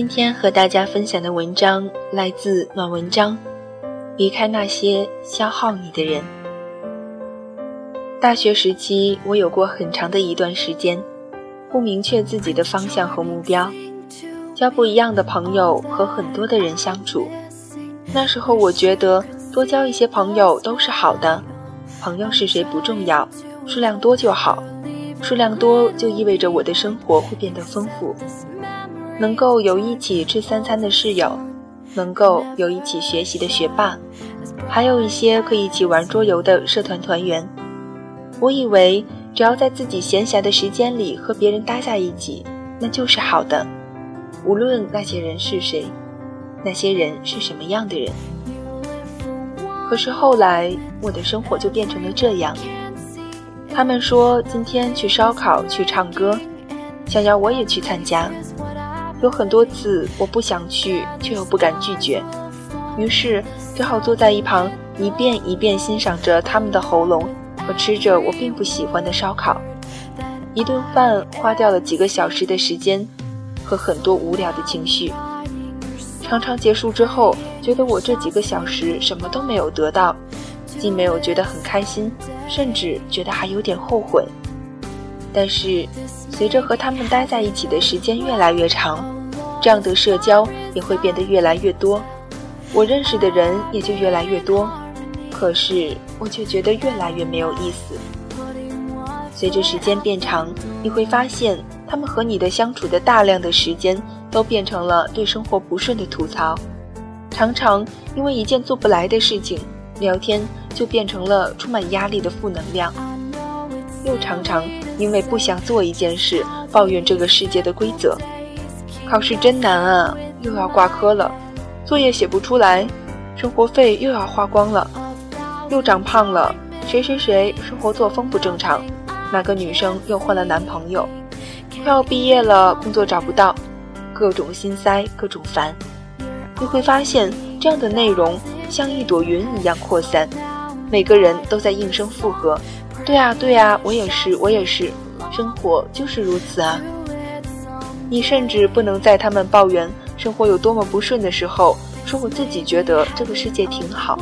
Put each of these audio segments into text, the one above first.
今天和大家分享的文章来自暖文章，离开那些消耗你的人。大学时期，我有过很长的一段时间，不明确自己的方向和目标，交不一样的朋友和很多的人相处。那时候我觉得多交一些朋友都是好的，朋友是谁不重要，数量多就好，数量多就意味着我的生活会变得丰富。能够有一起吃三餐的室友，能够有一起学习的学霸，还有一些可以一起玩桌游的社团团员。我以为只要在自己闲暇的时间里和别人待在一起，那就是好的，无论那些人是谁，那些人是什么样的人。可是后来，我的生活就变成了这样。他们说今天去烧烤、去唱歌，想要我也去参加。有很多次我不想去，却又不敢拒绝，于是只好坐在一旁，一遍一遍欣赏着他们的喉咙和吃着我并不喜欢的烧烤。一顿饭花掉了几个小时的时间和很多无聊的情绪，常常结束之后，觉得我这几个小时什么都没有得到，既没有觉得很开心，甚至觉得还有点后悔。但是，随着和他们待在一起的时间越来越长，这样的社交也会变得越来越多，我认识的人也就越来越多。可是，我却觉得越来越没有意思。随着时间变长，你会发现，他们和你的相处的大量的时间，都变成了对生活不顺的吐槽。常常因为一件做不来的事情，聊天就变成了充满压力的负能量。又常常因为不想做一件事，抱怨这个世界的规则。考试真难啊，又要挂科了；作业写不出来，生活费又要花光了；又长胖了，谁谁谁生活作风不正常，哪个女生又换了男朋友？快要毕业了，工作找不到，各种心塞，各种烦。你会发现，这样的内容像一朵云一样扩散，每个人都在应声附和。对啊，对啊，我也是，我也是，生活就是如此啊。你甚至不能在他们抱怨生活有多么不顺的时候，说我自己觉得这个世界挺好；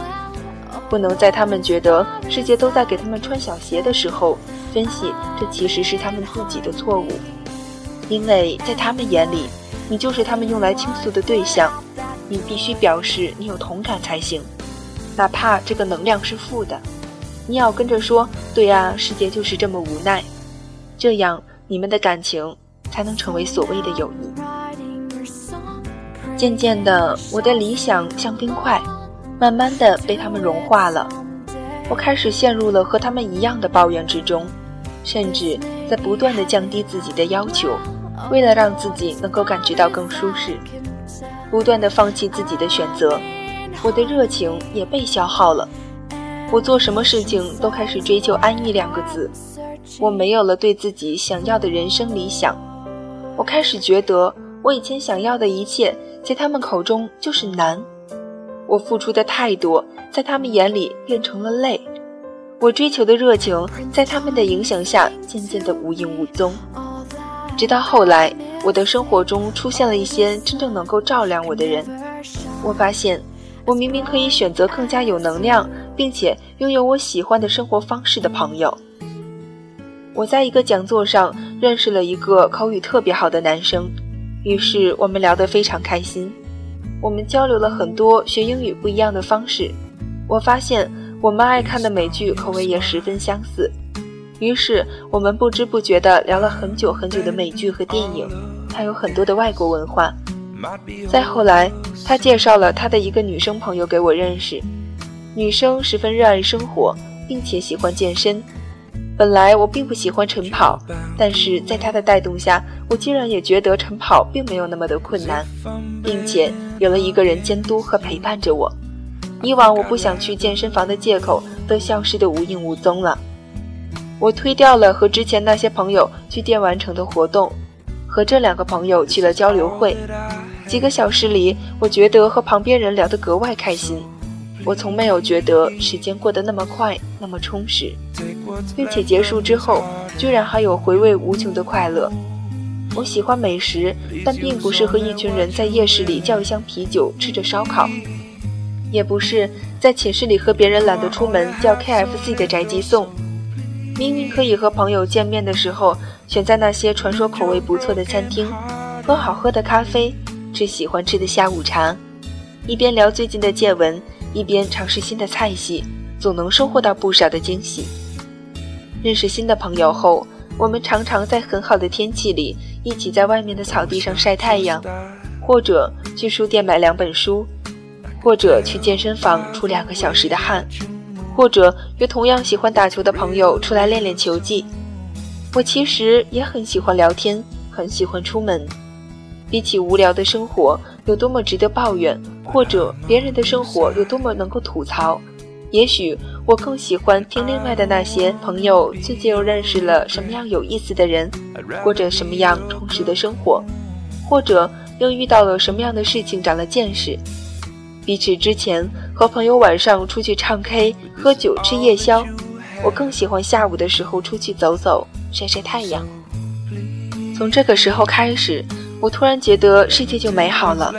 不能在他们觉得世界都在给他们穿小鞋的时候，分析这其实是他们自己的错误。因为在他们眼里，你就是他们用来倾诉的对象，你必须表示你有同感才行，哪怕这个能量是负的。你要跟着说，对呀，世界就是这么无奈，这样你们的感情才能成为所谓的友谊。渐渐的，我的理想像冰块，慢慢的被他们融化了。我开始陷入了和他们一样的抱怨之中，甚至在不断的降低自己的要求，为了让自己能够感觉到更舒适，不断的放弃自己的选择，我的热情也被消耗了。我做什么事情都开始追求安逸两个字，我没有了对自己想要的人生理想，我开始觉得我以前想要的一切，在他们口中就是难，我付出的太多，在他们眼里变成了累，我追求的热情，在他们的影响下渐渐的无影无踪，直到后来，我的生活中出现了一些真正能够照亮我的人，我发现。我明明可以选择更加有能量，并且拥有我喜欢的生活方式的朋友。我在一个讲座上认识了一个口语特别好的男生，于是我们聊得非常开心。我们交流了很多学英语不一样的方式。我发现我们爱看的美剧口味也十分相似，于是我们不知不觉地聊了很久很久的美剧和电影，还有很多的外国文化。再后来，他介绍了他的一个女生朋友给我认识。女生十分热爱生活，并且喜欢健身。本来我并不喜欢晨跑，但是在他的带动下，我竟然也觉得晨跑并没有那么的困难，并且有了一个人监督和陪伴着我。以往我不想去健身房的借口都消失得无影无踪了。我推掉了和之前那些朋友去电玩城的活动，和这两个朋友去了交流会。几个小时里，我觉得和旁边人聊得格外开心。我从没有觉得时间过得那么快，那么充实，并且结束之后居然还有回味无穷的快乐。我喜欢美食，但并不是和一群人在夜市里叫一箱啤酒，吃着烧烤，也不是在寝室里和别人懒得出门叫 KFC 的宅急送。明明可以和朋友见面的时候，选在那些传说口味不错的餐厅，喝好喝的咖啡，最喜欢吃的下午茶，一边聊最近的见闻。一边尝试新的菜系，总能收获到不少的惊喜。认识新的朋友后，我们常常在很好的天气里一起在外面的草地上晒太阳，或者去书店买两本书，或者去健身房出两个小时的汗，或者约同样喜欢打球的朋友出来练练球技。我其实也很喜欢聊天，很喜欢出门。比起无聊的生活有多么值得抱怨，或者别人的生活有多么能够吐槽，也许我更喜欢听另外的那些朋友最近又认识了什么样有意思的人，过着什么样充实的生活，或者又遇到了什么样的事情长了见识。比起之前和朋友晚上出去唱 K、喝酒、吃夜宵，我更喜欢下午的时候出去走走、晒晒太阳。从这个时候开始。我突然觉得世界就美好了。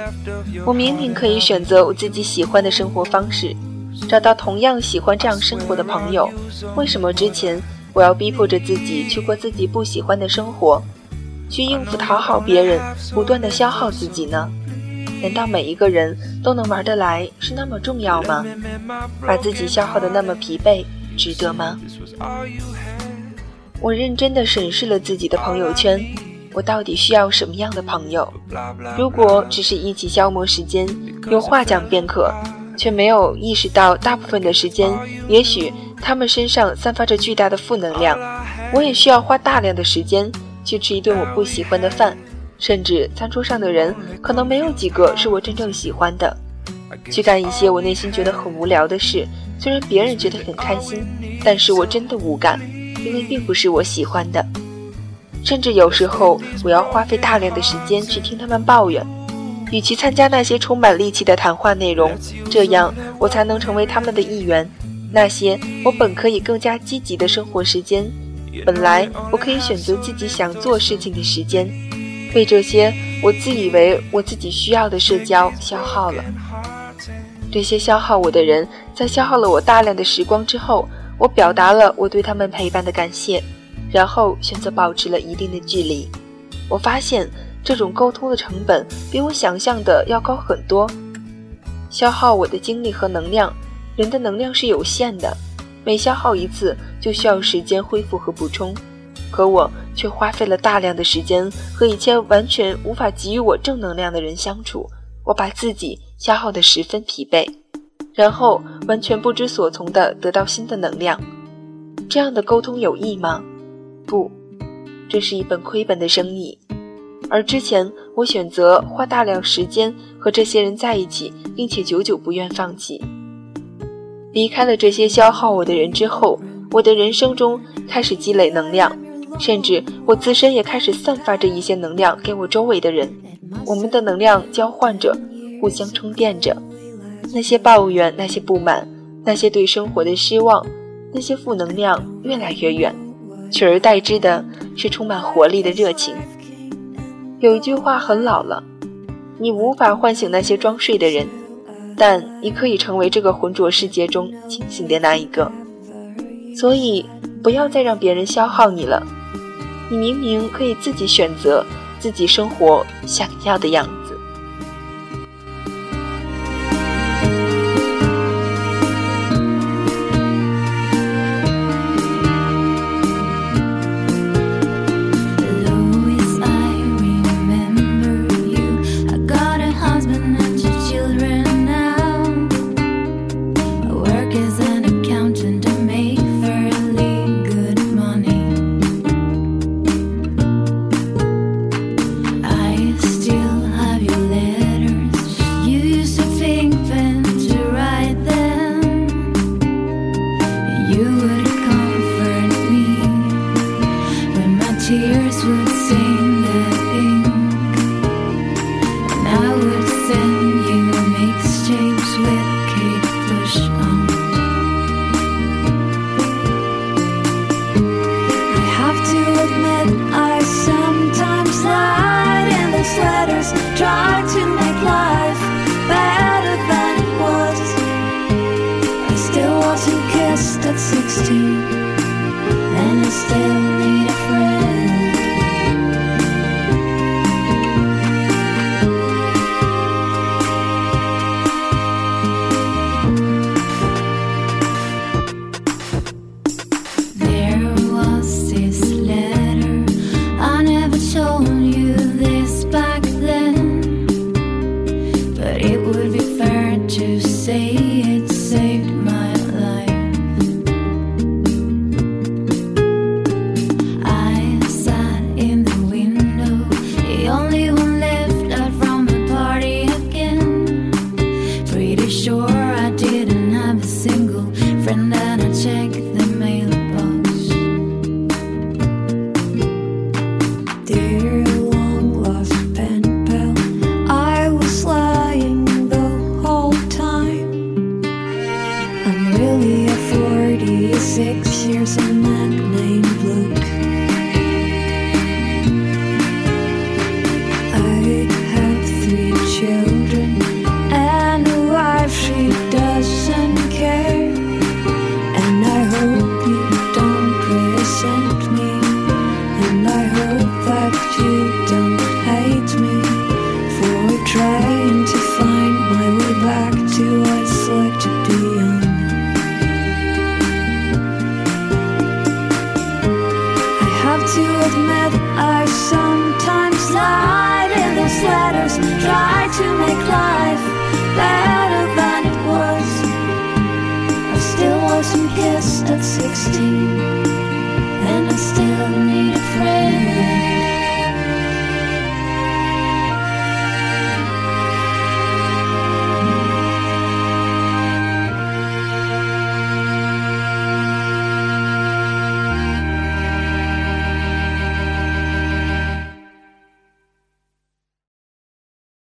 我明明可以选择我自己喜欢的生活方式，找到同样喜欢这样生活的朋友。为什么之前我要逼迫着自己去过自己不喜欢的生活，去应付讨好别人，不断的消耗自己呢？难道每一个人都能玩得来是那么重要吗？把自己消耗的那么疲惫，值得吗？我认真的审视了自己的朋友圈。我到底需要什么样的朋友？如果只是一起消磨时间，有话讲便可，却没有意识到大部分的时间，也许他们身上散发着巨大的负能量。我也需要花大量的时间去吃一顿我不喜欢的饭，甚至餐桌上的人可能没有几个是我真正喜欢的。去干一些我内心觉得很无聊的事，虽然别人觉得很开心，但是我真的无感，因为并不是我喜欢的。甚至有时候，我要花费大量的时间去听他们抱怨，与其参加那些充满戾气的谈话内容，这样我才能成为他们的一员。那些我本可以更加积极的生活时间，本来我可以选择自己想做事情的时间，被这些我自以为我自己需要的社交消耗了。这些消耗我的人，在消耗了我大量的时光之后，我表达了我对他们陪伴的感谢。然后选择保持了一定的距离，我发现这种沟通的成本比我想象的要高很多，消耗我的精力和能量。人的能量是有限的，每消耗一次就需要时间恢复和补充，可我却花费了大量的时间和一些完全无法给予我正能量的人相处，我把自己消耗得十分疲惫，然后完全不知所从地得到新的能量。这样的沟通有益吗？不，这是一本亏本的生意。而之前我选择花大量时间和这些人在一起，并且久久不愿放弃。离开了这些消耗我的人之后，我的人生中开始积累能量，甚至我自身也开始散发着一些能量给我周围的人。我们的能量交换着，互相充电着。那些抱怨，那些不满，那些对生活的失望，那些负能量越来越远。取而代之的是充满活力的热情。有一句话很老了：你无法唤醒那些装睡的人，但你可以成为这个浑浊世界中清醒的那一个。所以，不要再让别人消耗你了。你明明可以自己选择自己生活想要的样子。admit I sometimes lied in those letters, try to make life.